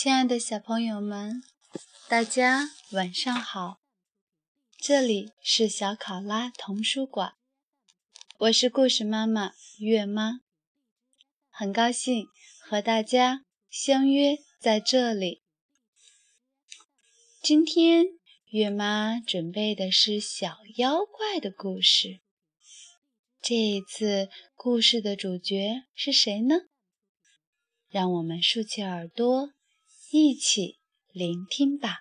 亲爱的小朋友们，大家晚上好！这里是小考拉童书馆，我是故事妈妈月妈，很高兴和大家相约在这里。今天月妈准备的是小妖怪的故事。这一次故事的主角是谁呢？让我们竖起耳朵。一起聆听吧，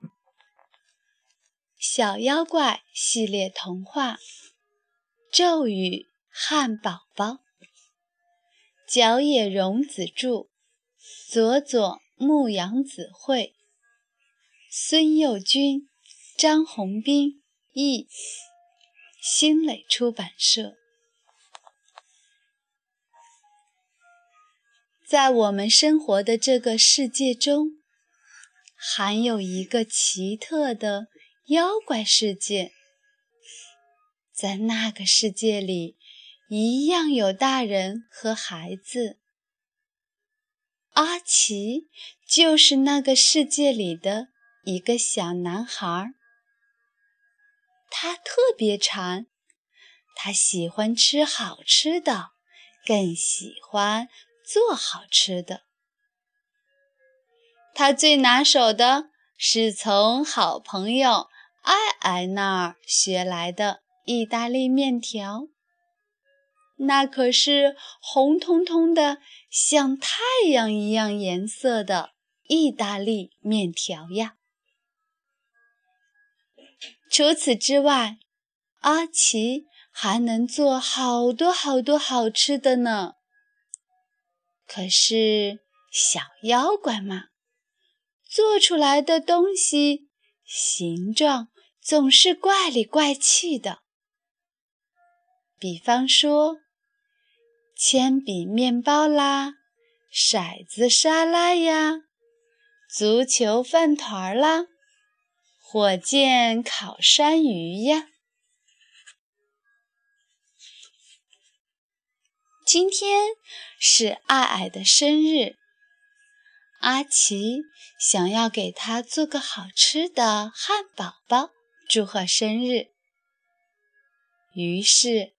《小妖怪系列童话》《咒语汉堡包》，角野荣子著，佐佐木阳子绘，孙幼军、张宏斌译，新蕾出版社。在我们生活的这个世界中，还有一个奇特的妖怪世界。在那个世界里，一样有大人和孩子。阿奇就是那个世界里的一个小男孩。他特别馋，他喜欢吃好吃的，更喜欢。做好吃的，他最拿手的是从好朋友艾艾那儿学来的意大利面条。那可是红彤彤的，像太阳一样颜色的意大利面条呀！除此之外，阿奇还能做好多好多好吃的呢。可是小妖怪嘛，做出来的东西形状总是怪里怪气的。比方说，铅笔面包啦，骰子沙拉呀，足球饭团啦，火箭烤山芋呀。今天是爱爱的生日，阿奇想要给他做个好吃的汉堡包，祝贺生日。于是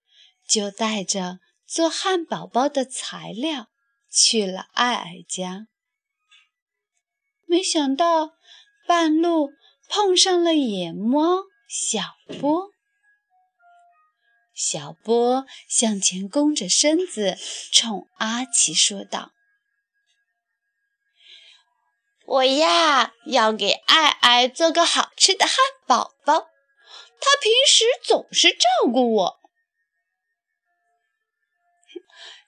就带着做汉堡包的材料去了爱爱家。没想到半路碰上了野猫小波。小波向前弓着身子，冲阿奇说道：“我呀，要给爱爱做个好吃的汉堡包。他平时总是照顾我，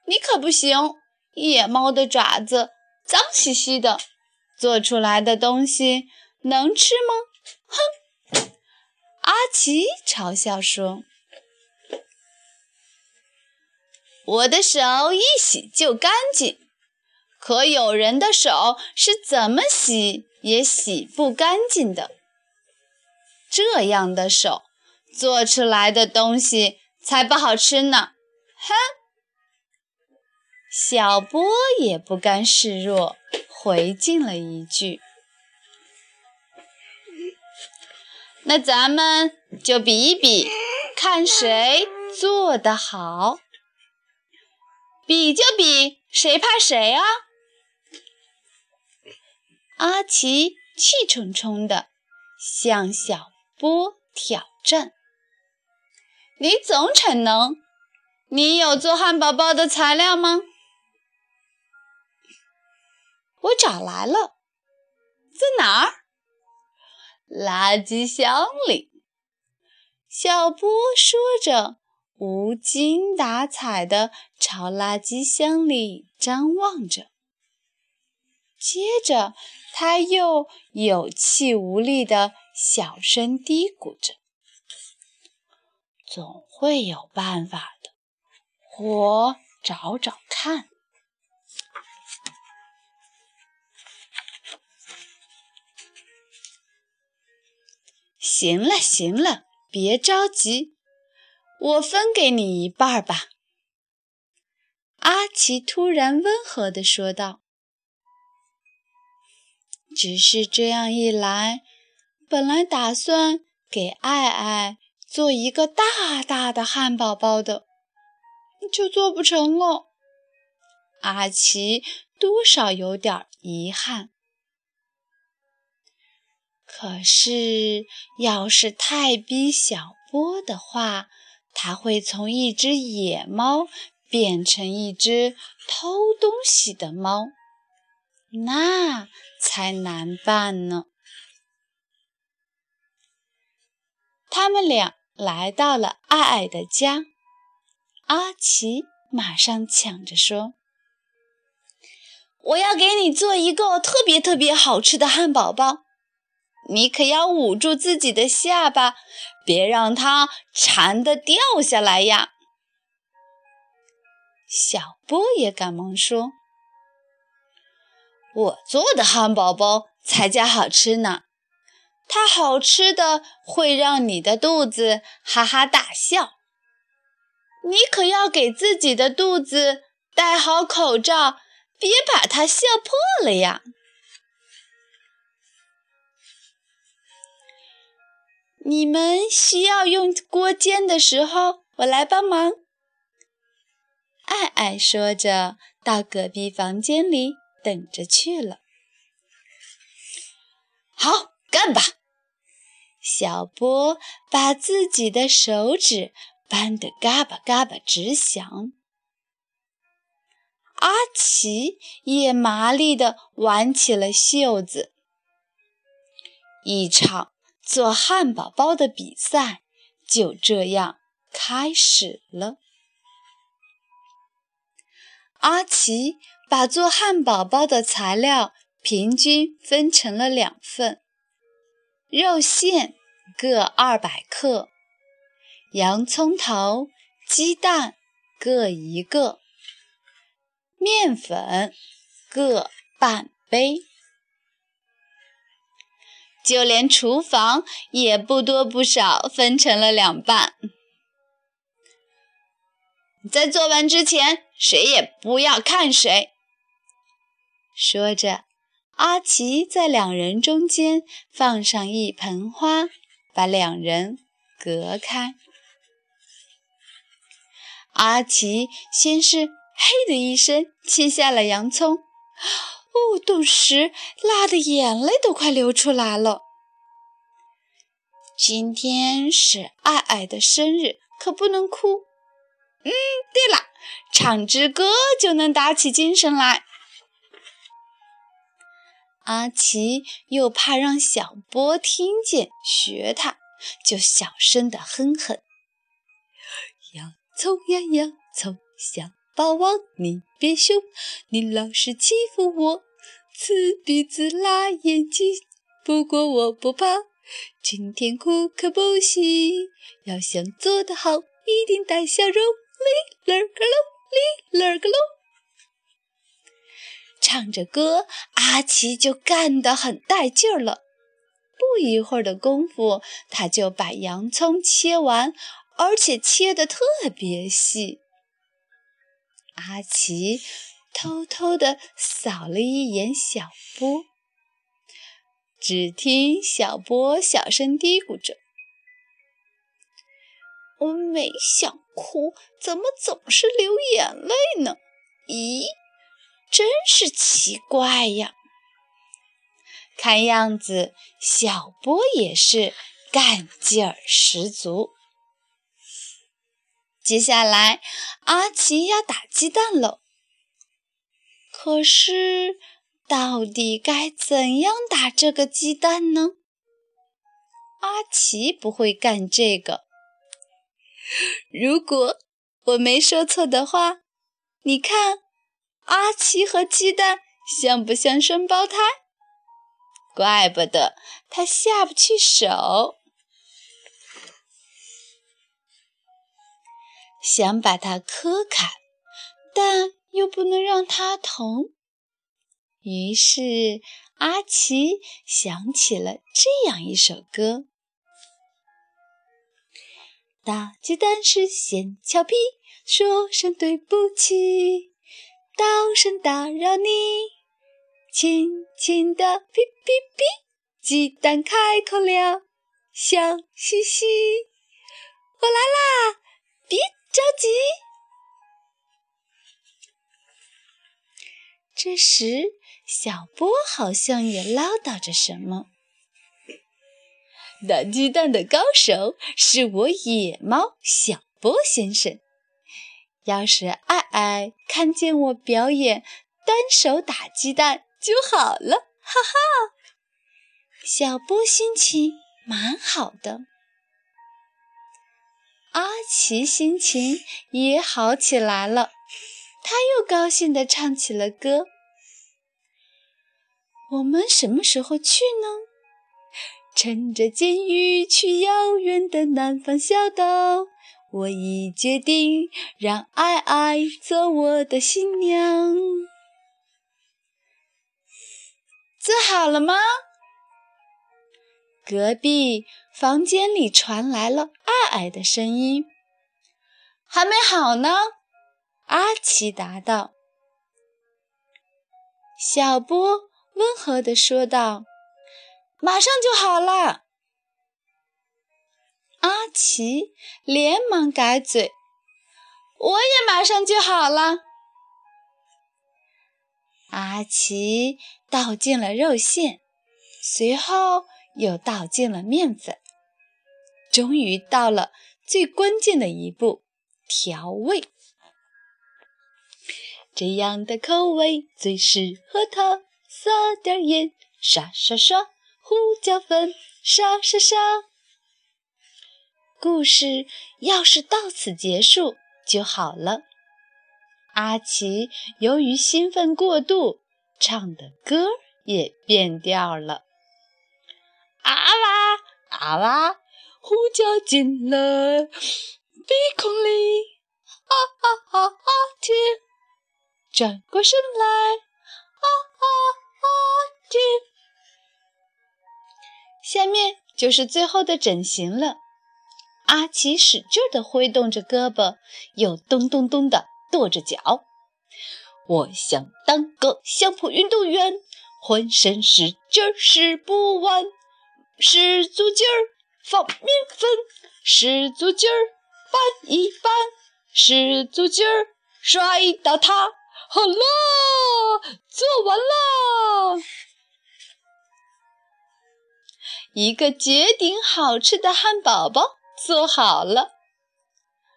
你可不行。野猫的爪子脏兮兮的，做出来的东西能吃吗？”哼！阿奇嘲笑说。我的手一洗就干净，可有人的手是怎么洗也洗不干净的。这样的手做出来的东西才不好吃呢！哼！小波也不甘示弱，回敬了一句：“那咱们就比一比，看谁做得好。”比就比，谁怕谁啊？阿奇气冲冲地向小波挑战：“你总逞能，你有做汉堡包的材料吗？”我找来了，在哪儿？垃圾箱里。小波说着。无精打采地朝垃圾箱里张望着，接着他又有气无力地小声嘀咕着：“总会有办法的，我找找看。”行了，行了，别着急。我分给你一半吧。”阿奇突然温和地说道。只是这样一来，本来打算给爱爱做一个大大的汉堡包的，就做不成了。阿奇多少有点遗憾。可是，要是太逼小波的话，他会从一只野猫变成一只偷东西的猫，那才难办呢。他们俩来到了爱爱的家，阿奇马上抢着说：“我要给你做一个特别特别好吃的汉堡包。”你可要捂住自己的下巴，别让它馋得掉下来呀！小波也赶忙说：“我做的汉堡包才叫好吃呢，它好吃的会让你的肚子哈哈大笑。你可要给自己的肚子戴好口罩，别把它笑破了呀！”你们需要用锅煎的时候，我来帮忙。爱爱说着，到隔壁房间里等着去了。好，干吧！小波把自己的手指扳得嘎巴嘎巴直响。阿奇也麻利地挽起了袖子。一场。做汉堡包的比赛就这样开始了。阿奇把做汉堡包的材料平均分成了两份：肉馅各二百克，洋葱头、鸡蛋各一个，面粉各半杯。就连厨房也不多不少，分成了两半。在做完之前，谁也不要看谁。说着，阿奇在两人中间放上一盆花，把两人隔开。阿奇先是“嘿”的一声切下了洋葱。哦，顿时辣的眼泪都快流出来了。今天是爱爱的生日，可不能哭。嗯，对了，唱支歌就能打起精神来。阿奇又怕让小波听见学他，就小声的哼哼：“洋葱呀洋葱，小霸王你别凶，你老是欺负我。”刺鼻子辣眼睛，不过我不怕。今天哭可不行，要想做得好，一定带笑容。哩儿个喽，哩儿个喽。唱着歌，阿奇就干得很带劲儿了。不一会儿的功夫，他就把洋葱切完，而且切得特别细。阿奇。偷偷地扫了一眼小波，只听小波小声嘀咕着：“我没想哭，怎么总是流眼泪呢？咦，真是奇怪呀！”看样子，小波也是干劲儿十足。接下来，阿奇要打鸡蛋喽。可是，到底该怎样打这个鸡蛋呢？阿奇不会干这个。如果我没说错的话，你看，阿奇和鸡蛋像不像双胞胎？怪不得他下不去手，想把它磕开，但。又不能让它疼，于是阿奇想起了这样一首歌：打鸡蛋时先俏皮，说声对不起，道声打扰你，轻轻的哔哔哔，鸡蛋开口了，笑嘻嘻。我来啦，别着急。这时，小波好像也唠叨着什么。打鸡蛋的高手是我野猫小波先生。要是爱爱看见我表演单手打鸡蛋就好了，哈哈！小波心情蛮好的，阿奇心情也好起来了，他又高兴地唱起了歌。我们什么时候去呢？乘着金鱼去遥远的南方小岛。我已决定让爱爱做我的新娘。做好了吗？隔壁房间里传来了爱爱的声音。还没好呢。阿奇答道。小波温和地说道：“马上就好了。”阿奇连忙改嘴：“我也马上就好了。”阿奇倒进了肉馅，随后又倒进了面粉，终于到了最关键的一步——调味。这样的口味最适合它，撒点盐，刷刷刷；胡椒粉，刷刷刷。故事要是到此结束就好了。阿奇由于兴奋过度，唱的歌也变调了。啊哇啊哇，胡椒进了鼻孔里，啊啊啊啊甜！转过身来，啊啊啊甜！下面就是最后的整形了。阿奇使劲地挥动着胳膊，又咚咚咚地跺着脚。我想当个相扑运动员，浑身使劲使不完，使足劲儿放面粉，使足劲儿拌一拌，使足劲儿摔倒它。好了，做完了，一个绝顶好吃的汉堡包。做好了，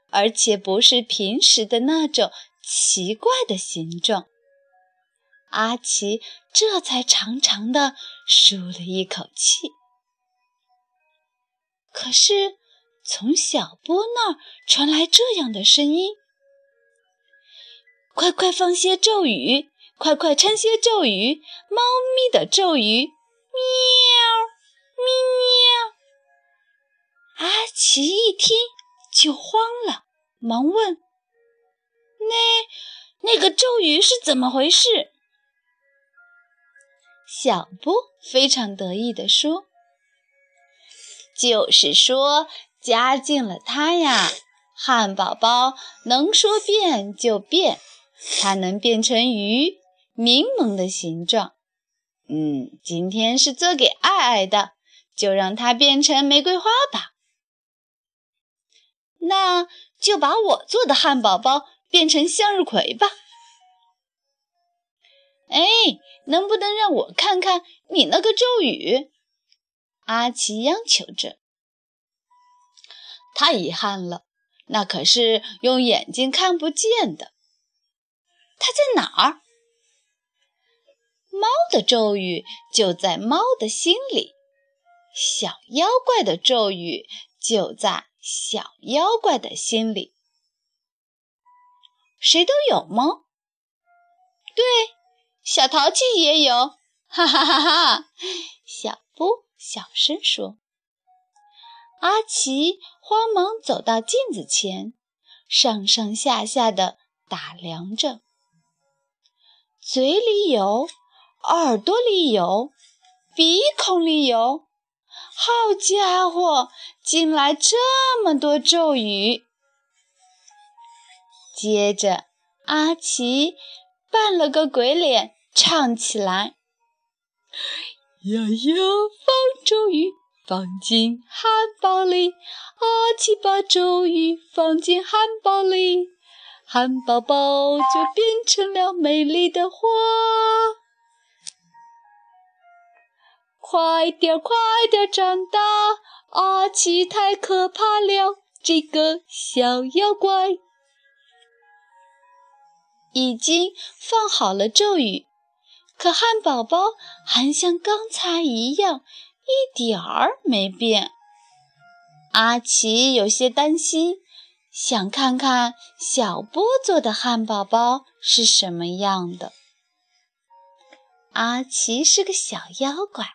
而且不是平时的那种奇怪的形状。阿奇这才长长的舒了一口气。可是，从小波那儿传来这样的声音：“快快放些咒语，快快唱些咒语，猫咪的咒语，喵，喵。”阿奇一听就慌了，忙问：“那那个咒语是怎么回事？”小波非常得意地说：“就是说，加进了它呀，汉堡包能说变就变，它能变成鱼，柠檬的形状。嗯，今天是做给爱爱的，就让它变成玫瑰花吧。”那就把我做的汉堡包变成向日葵吧。哎，能不能让我看看你那个咒语？阿奇央求着。太遗憾了，那可是用眼睛看不见的。它在哪儿？猫的咒语就在猫的心里，小妖怪的咒语就在。小妖怪的心里，谁都有吗？对，小淘气也有，哈哈哈哈！小夫小声说。阿奇慌忙走到镜子前，上上下下的打量着，嘴里有，耳朵里有，鼻孔里有。好家伙，进来这么多咒语！接着，阿奇扮了个鬼脸，唱起来：“悠悠放咒语放进汉堡里，阿奇把咒语放进汉堡里，汉堡包就变成了美丽的花。快点，快点长大！阿奇太可怕了，这个小妖怪。已经放好了咒语，可汉堡包还像刚才一样，一点儿没变。阿奇有些担心，想看看小波做的汉堡包是什么样的。阿奇是个小妖怪，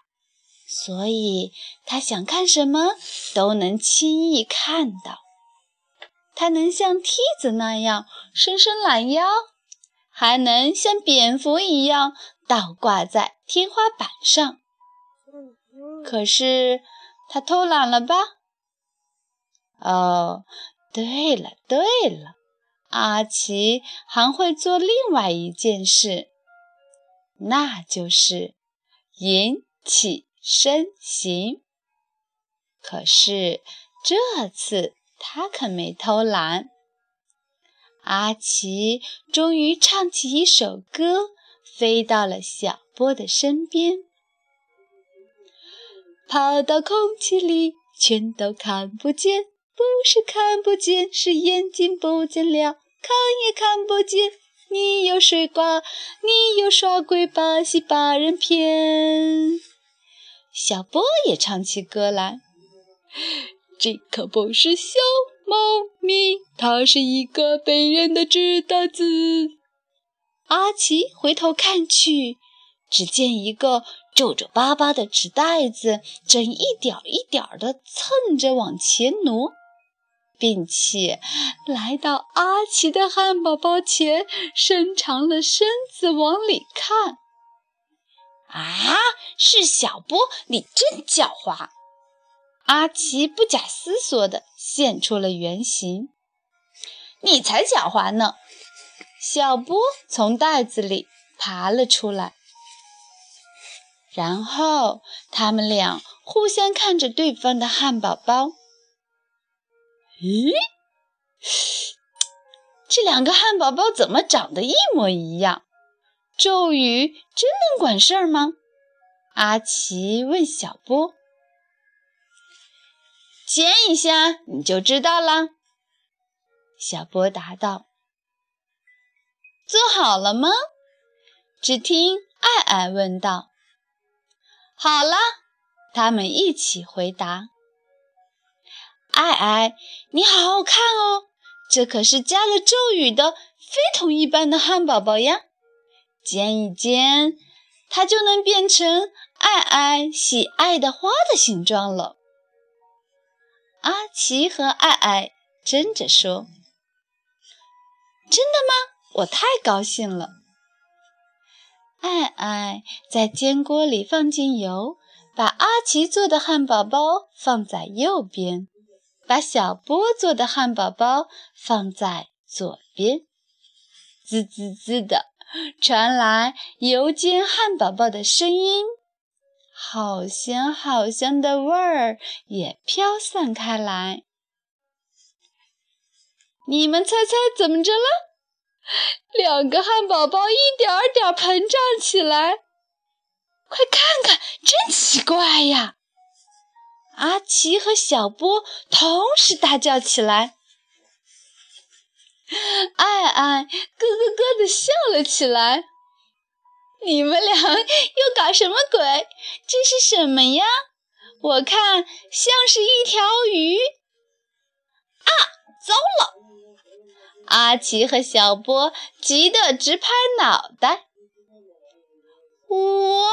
所以他想看什么都能轻易看到。他能像梯子那样伸伸懒腰。还能像蝙蝠一样倒挂在天花板上，可是他偷懒了吧？哦，对了对了，阿奇还会做另外一件事，那就是引起身形。可是这次他可没偷懒。阿奇终于唱起一首歌，飞到了小波的身边，跑到空气里，全都看不见，不是看不见，是眼睛不见了，看也看不见。你有水瓜，你有耍鬼把戏把人骗。小波也唱起歌来，这可不是小。猫咪，它是一个被人的纸袋子。阿奇回头看去，只见一个皱皱巴巴的纸袋子正一点一点地蹭着往前挪，并且来到阿奇的汉堡包前，伸长了身子往里看。啊，是小波，你真狡猾！阿奇不假思索地现出了原形。你才狡猾呢！小波从袋子里爬了出来，然后他们俩互相看着对方的汉堡包。咦，这两个汉堡包怎么长得一模一样？咒语真能管事儿吗？阿奇问小波。煎一下你就知道了。”小波答道。“做好了吗？”只听艾艾问道。“好了。”他们一起回答。“艾艾，你好好看哦，这可是加了咒语的非同一般的汉堡包呀！煎一煎，它就能变成艾艾喜爱的花的形状了。”阿奇和艾艾争着说：“真的吗？我太高兴了。”艾艾在煎锅里放进油，把阿奇做的汉堡包放在右边，把小波做的汉堡包放在左边。滋滋滋的传来油煎汉堡包的声音。好香好香的味儿也飘散开来。你们猜猜怎么着了？两个汉堡包一点点膨胀起来，快看看，真奇怪呀！阿奇和小波同时大叫起来，爱爱咯咯咯地笑了起来。你们俩又搞什么鬼？这是什么呀？我看像是一条鱼。啊，糟了！阿奇和小波急得直拍脑袋。我，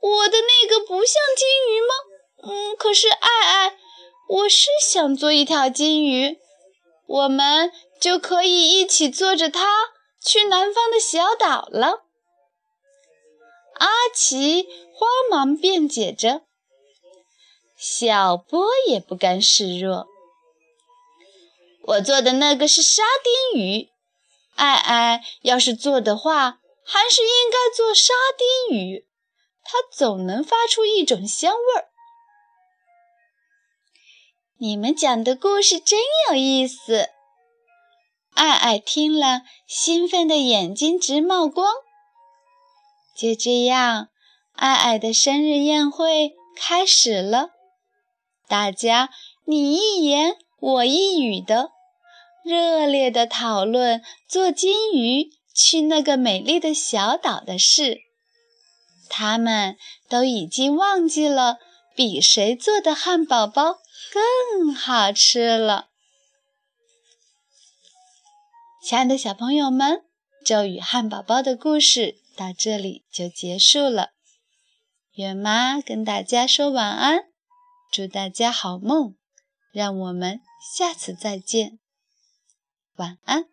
我的那个不像金鱼吗？嗯，可是爱爱，我是想做一条金鱼，我们就可以一起坐着它去南方的小岛了。阿奇慌忙辩解着，小波也不甘示弱。我做的那个是沙丁鱼，爱爱要是做的话，还是应该做沙丁鱼。它总能发出一种香味儿。你们讲的故事真有意思。爱爱听了，兴奋的眼睛直冒光。就这样，爱爱的生日宴会开始了。大家你一言我一语的，热烈的讨论做金鱼去那个美丽的小岛的事。他们都已经忘记了比谁做的汉堡包。更好吃了，亲爱的小朋友们，咒语汉堡包的故事到这里就结束了。月妈跟大家说晚安，祝大家好梦，让我们下次再见，晚安。